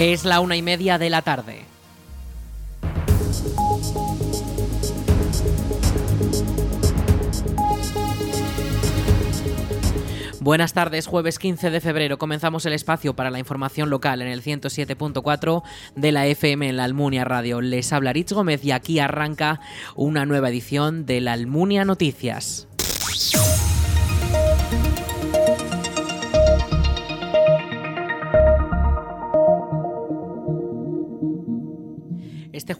Es la una y media de la tarde. Buenas tardes, jueves 15 de febrero comenzamos el espacio para la información local en el 107.4 de la FM en la Almunia Radio. Les habla Rich Gómez y aquí arranca una nueva edición de la Almunia Noticias.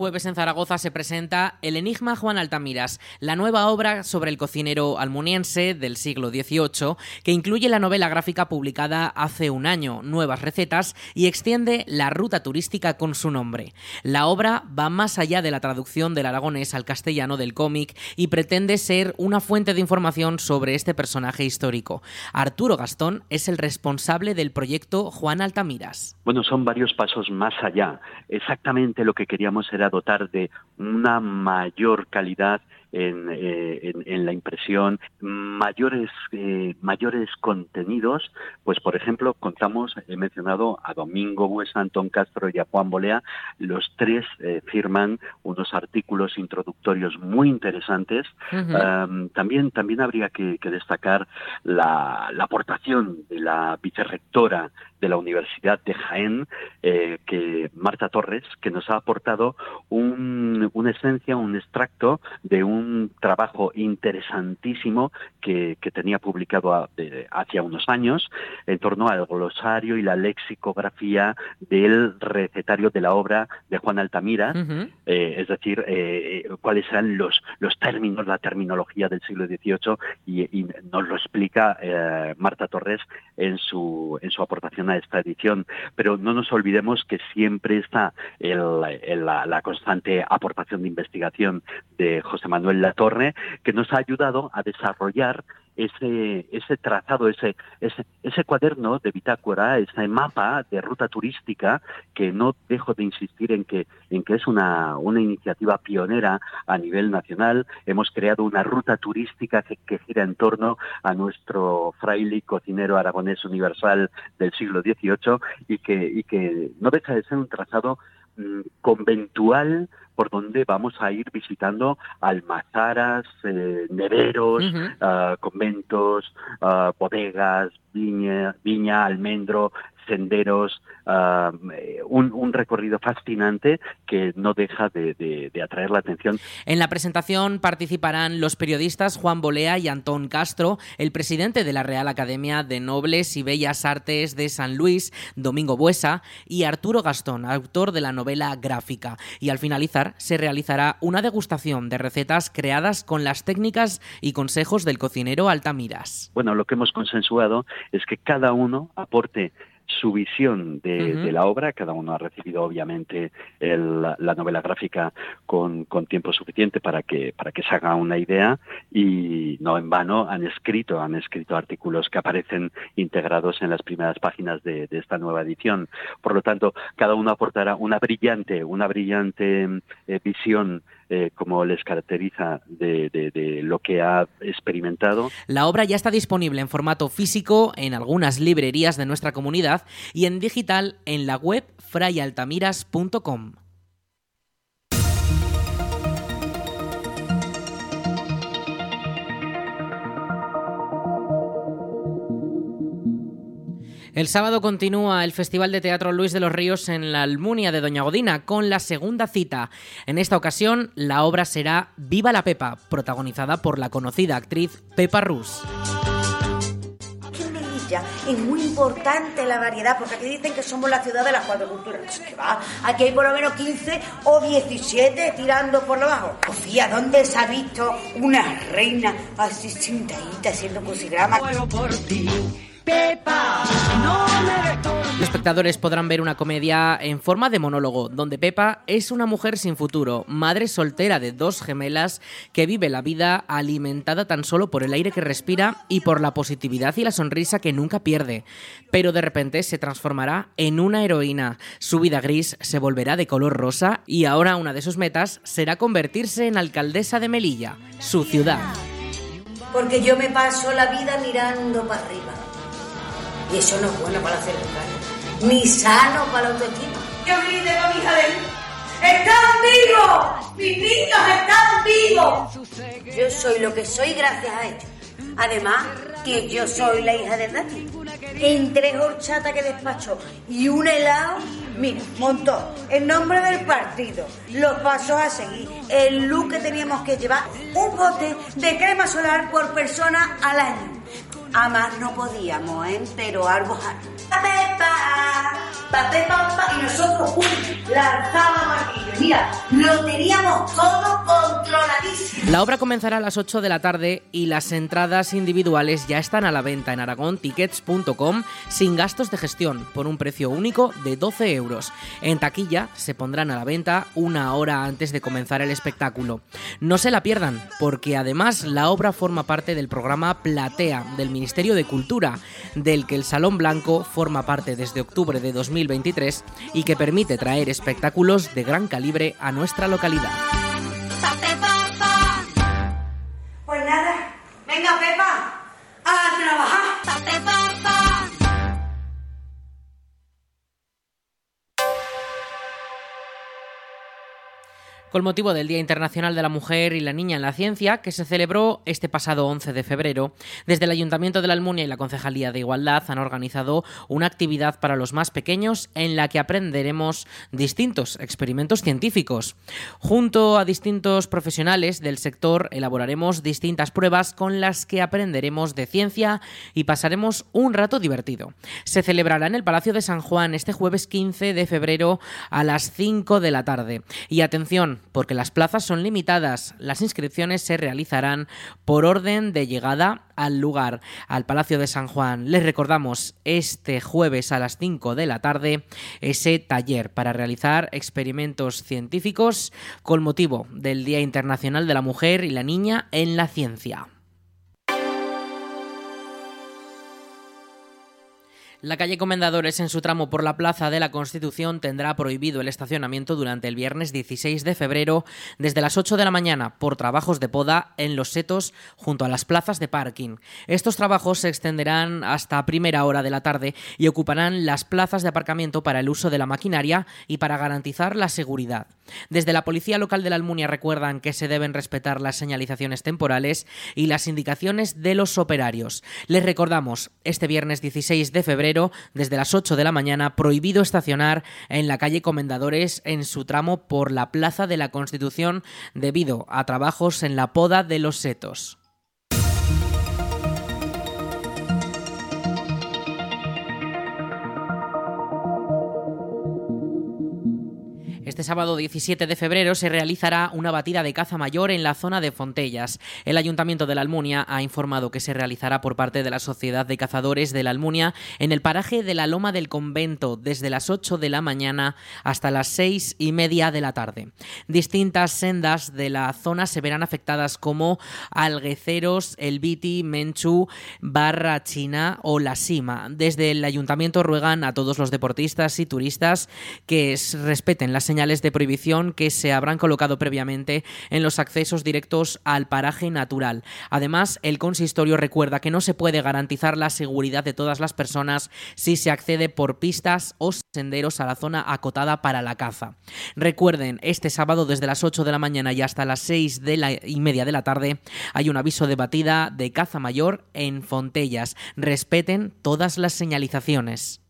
Jueves en Zaragoza se presenta El Enigma Juan Altamiras, la nueva obra sobre el cocinero almuniense del siglo XVIII, que incluye la novela gráfica publicada hace un año, Nuevas Recetas, y extiende la ruta turística con su nombre. La obra va más allá de la traducción del aragonés al castellano del cómic y pretende ser una fuente de información sobre este personaje histórico. Arturo Gastón es el responsable del proyecto Juan Altamiras. Bueno, son varios pasos más allá. Exactamente lo que queríamos será dotar de una mayor calidad en, eh, en, en, la impresión, mayores, eh, mayores contenidos, pues por ejemplo contamos, he mencionado a Domingo Buesa, Antón Castro y a Juan Bolea, los tres eh, firman unos artículos introductorios muy interesantes. Uh -huh. um, también, también habría que, que destacar la, la, aportación de la vicerrectora de la Universidad de Jaén, eh, que Marta Torres, que nos ha aportado un, una esencia, un extracto de un trabajo interesantísimo que, que tenía publicado a, de, hace unos años en torno al glosario y la lexicografía del recetario de la obra de Juan Altamira, uh -huh. eh, es decir, eh, cuáles eran los, los términos, la terminología del siglo XVIII y, y nos lo explica eh, Marta Torres en su, en su aportación a esta edición. Pero no nos olvidemos que siempre está el, el, la, la constante aportación de investigación de José Manuel Latorre, que nos ha ayudado a desarrollar ese, ese trazado, ese, ese, ese cuaderno de bitácora, ese mapa de ruta turística, que no dejo de insistir en que, en que es una, una iniciativa pionera a nivel nacional. Hemos creado una ruta turística que, que gira en torno a nuestro fraile cocinero aragonés universal del siglo XVIII y que, y que no deja de ser un trazado conventual por donde vamos a ir visitando almazaras, eh, neveros, uh -huh. uh, conventos, uh, bodegas, viña, viña, almendro, senderos, uh, un, un, recorrido fascinante que no deja de, de, de, atraer la atención. En la presentación participarán los periodistas Juan Bolea y Antón Castro, el presidente de la Real Academia de Nobles y Bellas Artes de San Luis, Domingo Buesa, y Arturo Gastón, autor de la novela gráfica. Y al finalizar se realizará una degustación de recetas creadas con las técnicas y consejos del cocinero Altamiras. Bueno, lo que hemos consensuado es que cada uno aporte su visión de, uh -huh. de, la obra. Cada uno ha recibido, obviamente, el, la novela gráfica con, con, tiempo suficiente para que, para que se haga una idea y no en vano han escrito, han escrito artículos que aparecen integrados en las primeras páginas de, de esta nueva edición. Por lo tanto, cada uno aportará una brillante, una brillante eh, visión eh, como les caracteriza de, lo que ha experimentado. La obra ya está disponible en formato físico en algunas librerías de nuestra comunidad y en digital en la web frayaltamiras.com. El sábado continúa el Festival de Teatro Luis de los Ríos en la Almunia de Doña Godina con la segunda cita. En esta ocasión la obra será Viva la Pepa, protagonizada por la conocida actriz Pepa Rus. Es muy importante la variedad, porque aquí dicen que somos la ciudad de las cuatro culturas. ¿Qué va? Aquí hay por lo menos 15 o 17 tirando por lo bajo. Sofía, ¿dónde se ha visto una reina así sentadita haciendo crucigrama? por ti. Pepa, no Los espectadores podrán ver una comedia en forma de monólogo, donde Pepa es una mujer sin futuro, madre soltera de dos gemelas que vive la vida alimentada tan solo por el aire que respira y por la positividad y la sonrisa que nunca pierde. Pero de repente se transformará en una heroína. Su vida gris se volverá de color rosa y ahora una de sus metas será convertirse en alcaldesa de Melilla, su ciudad. Porque yo me paso la vida mirando para arriba y eso no es bueno para la salud, ni sano para la autoestima. Yo grité con mi hija de ¡Están vivos! ¡Mis niños están vivos! Yo soy lo que soy gracias a ellos. Además, que yo soy la hija de Dani. En tres horchatas que despacho y un helado, mira, montó el nombre del partido, los pasos a seguir, el look que teníamos que llevar, un bote de crema solar por persona al año. A más no podíamos, ¿eh? Pero algo Pepa, Pepa, y nosotros uh, lanzábamos aquello. Mira, lo teníamos todo controladísimo. La obra comenzará a las 8 de la tarde y las entradas individuales ya están a la venta en aragontickets.com sin gastos de gestión por un precio único de 12 euros. En taquilla se pondrán a la venta una hora antes de comenzar el espectáculo. No se la pierdan, porque además la obra forma parte del programa Platea del Ministerio de Cultura, del que el Salón Blanco forma parte desde octubre de 2023 y que permite traer espectáculos de gran calibre a nuestra localidad. Pues nada, venga Pepa, con motivo del Día Internacional de la Mujer y la Niña en la Ciencia, que se celebró este pasado 11 de febrero. Desde el Ayuntamiento de la Almunia y la Concejalía de Igualdad han organizado una actividad para los más pequeños en la que aprenderemos distintos experimentos científicos. Junto a distintos profesionales del sector elaboraremos distintas pruebas con las que aprenderemos de ciencia y pasaremos un rato divertido. Se celebrará en el Palacio de San Juan este jueves 15 de febrero a las 5 de la tarde. Y atención, porque las plazas son limitadas. Las inscripciones se realizarán por orden de llegada al lugar, al Palacio de San Juan. Les recordamos este jueves a las 5 de la tarde ese taller para realizar experimentos científicos con motivo del Día Internacional de la Mujer y la Niña en la Ciencia. La calle Comendadores en su tramo por la Plaza de la Constitución tendrá prohibido el estacionamiento durante el viernes 16 de febrero desde las 8 de la mañana por trabajos de poda en los setos junto a las plazas de parking. Estos trabajos se extenderán hasta primera hora de la tarde y ocuparán las plazas de aparcamiento para el uso de la maquinaria y para garantizar la seguridad. Desde la Policía Local de la Almunia recuerdan que se deben respetar las señalizaciones temporales y las indicaciones de los operarios. Les recordamos, este viernes 16 de febrero desde las 8 de la mañana, prohibido estacionar en la calle Comendadores en su tramo por la Plaza de la Constitución debido a trabajos en la poda de los setos. Este sábado 17 de febrero se realizará una batida de caza mayor en la zona de Fontellas. El Ayuntamiento de la Almunia ha informado que se realizará por parte de la Sociedad de Cazadores de la Almunia en el paraje de la Loma del Convento desde las 8 de la mañana hasta las 6 y media de la tarde. Distintas sendas de la zona se verán afectadas como Algueceros, El Viti, Menchú, Barra China o La Sima. Desde el Ayuntamiento ruegan a todos los deportistas y turistas que respeten las señales de prohibición que se habrán colocado previamente en los accesos directos al paraje natural. Además, el consistorio recuerda que no se puede garantizar la seguridad de todas las personas si se accede por pistas o senderos a la zona acotada para la caza. Recuerden, este sábado desde las 8 de la mañana y hasta las 6 de la y media de la tarde hay un aviso de batida de caza mayor en Fontellas. Respeten todas las señalizaciones.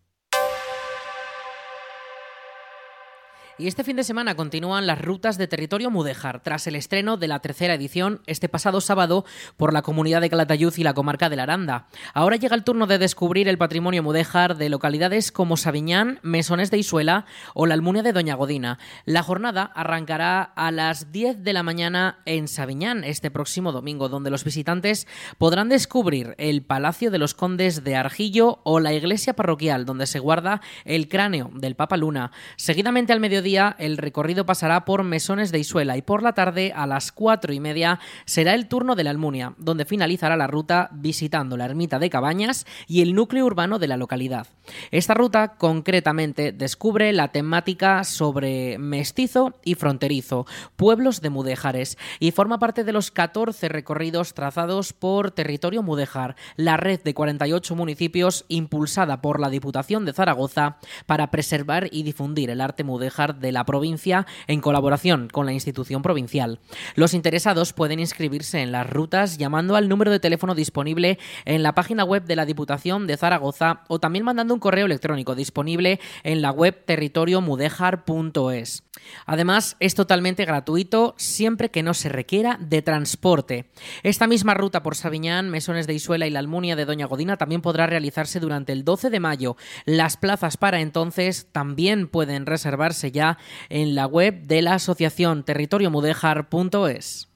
Y este fin de semana continúan las rutas de territorio mudéjar tras el estreno de la tercera edición este pasado sábado por la comunidad de Calatayud y la comarca de la Aranda. Ahora llega el turno de descubrir el patrimonio mudéjar de localidades como Sabiñán, Mesones de Isuela o la Almunia de Doña Godina. La jornada arrancará a las 10 de la mañana en Sabiñán este próximo domingo, donde los visitantes podrán descubrir el Palacio de los Condes de Argillo o la iglesia parroquial donde se guarda el cráneo del Papa Luna. Seguidamente al mediodía el recorrido pasará por Mesones de Isuela y por la tarde a las cuatro y media será el turno de la Almunia, donde finalizará la ruta visitando la ermita de Cabañas y el núcleo urbano de la localidad. Esta ruta concretamente descubre la temática sobre mestizo y fronterizo, pueblos de Mudéjares, y forma parte de los 14 recorridos trazados por Territorio Mudéjar, la red de 48 municipios impulsada por la Diputación de Zaragoza para preservar y difundir el arte mudéjar de la provincia en colaboración con la institución provincial. Los interesados pueden inscribirse en las rutas llamando al número de teléfono disponible en la página web de la Diputación de Zaragoza o también mandando un correo electrónico disponible en la web territoriomudéjar.es. Además, es totalmente gratuito siempre que no se requiera de transporte. Esta misma ruta por Sabiñán, Mesones de Isuela y la Almunia de Doña Godina también podrá realizarse durante el 12 de mayo. Las plazas para entonces también pueden reservarse ya en la web de la asociación territoriomudéjar.es.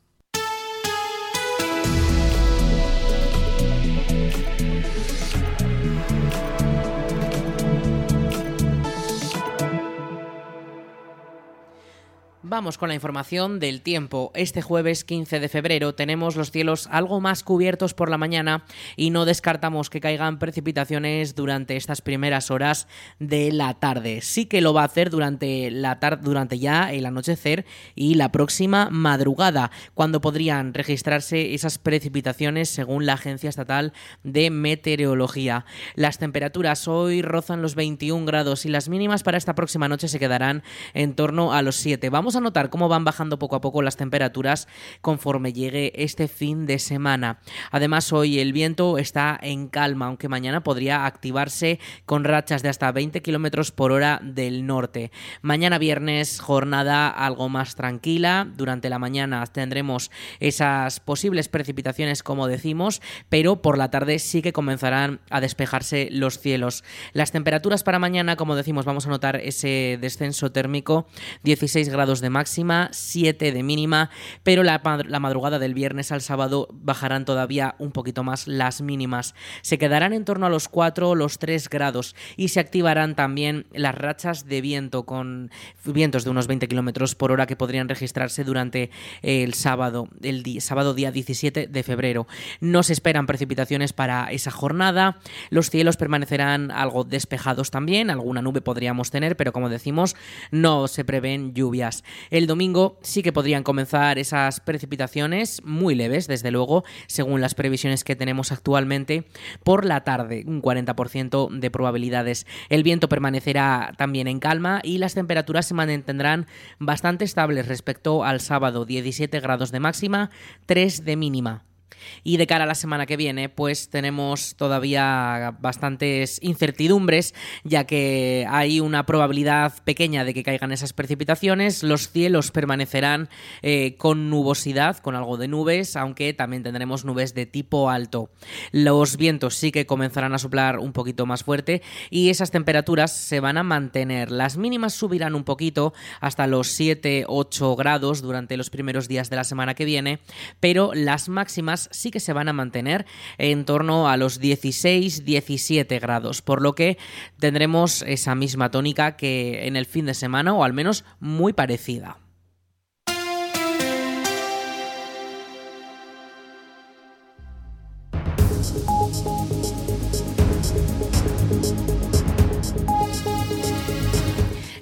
Vamos con la información del tiempo. Este jueves 15 de febrero tenemos los cielos algo más cubiertos por la mañana y no descartamos que caigan precipitaciones durante estas primeras horas de la tarde. Sí que lo va a hacer durante la tarde, durante ya el anochecer y la próxima madrugada, cuando podrían registrarse esas precipitaciones según la Agencia Estatal de Meteorología. Las temperaturas hoy rozan los 21 grados y las mínimas para esta próxima noche se quedarán en torno a los 7. Vamos a notar cómo van bajando poco a poco las temperaturas conforme llegue este fin de semana. Además, hoy el viento está en calma, aunque mañana podría activarse con rachas de hasta 20 kilómetros por hora del norte. Mañana viernes, jornada algo más tranquila. Durante la mañana tendremos esas posibles precipitaciones, como decimos, pero por la tarde sí que comenzarán a despejarse los cielos. Las temperaturas para mañana, como decimos, vamos a notar ese descenso térmico, 16 grados de máxima, 7 de mínima, pero la, madrugada del viernes al sábado bajarán todavía un poquito más las mínimas. Se quedarán en torno a los 4 o los 3 grados y se activarán también las rachas de viento con vientos de unos 20 kilómetros por hora que podrían registrarse durante el sábado, el sábado día 17 de febrero. No se esperan precipitaciones para esa jornada. Los cielos permanecerán algo despejados también, alguna nube podríamos tener, pero como decimos, no se prevén lluvias. El domingo sí que podrían comenzar esas precipitaciones muy leves, desde luego, según las previsiones que tenemos actualmente, por la tarde, un 40% de probabilidades. El viento permanecerá también en calma y las temperaturas se mantendrán bastante estables respecto al sábado, 17 grados de máxima, 3 de mínima. Y de cara a la semana que viene, pues tenemos todavía bastantes incertidumbres, ya que hay una probabilidad pequeña de que caigan esas precipitaciones. Los cielos permanecerán eh, con nubosidad, con algo de nubes, aunque también tendremos nubes de tipo alto. Los vientos sí que comenzarán a soplar un poquito más fuerte y esas temperaturas se van a mantener. Las mínimas subirán un poquito hasta los 7-8 grados durante los primeros días de la semana que viene, pero las máximas sí que se van a mantener en torno a los 16-17 grados, por lo que tendremos esa misma tónica que en el fin de semana o al menos muy parecida.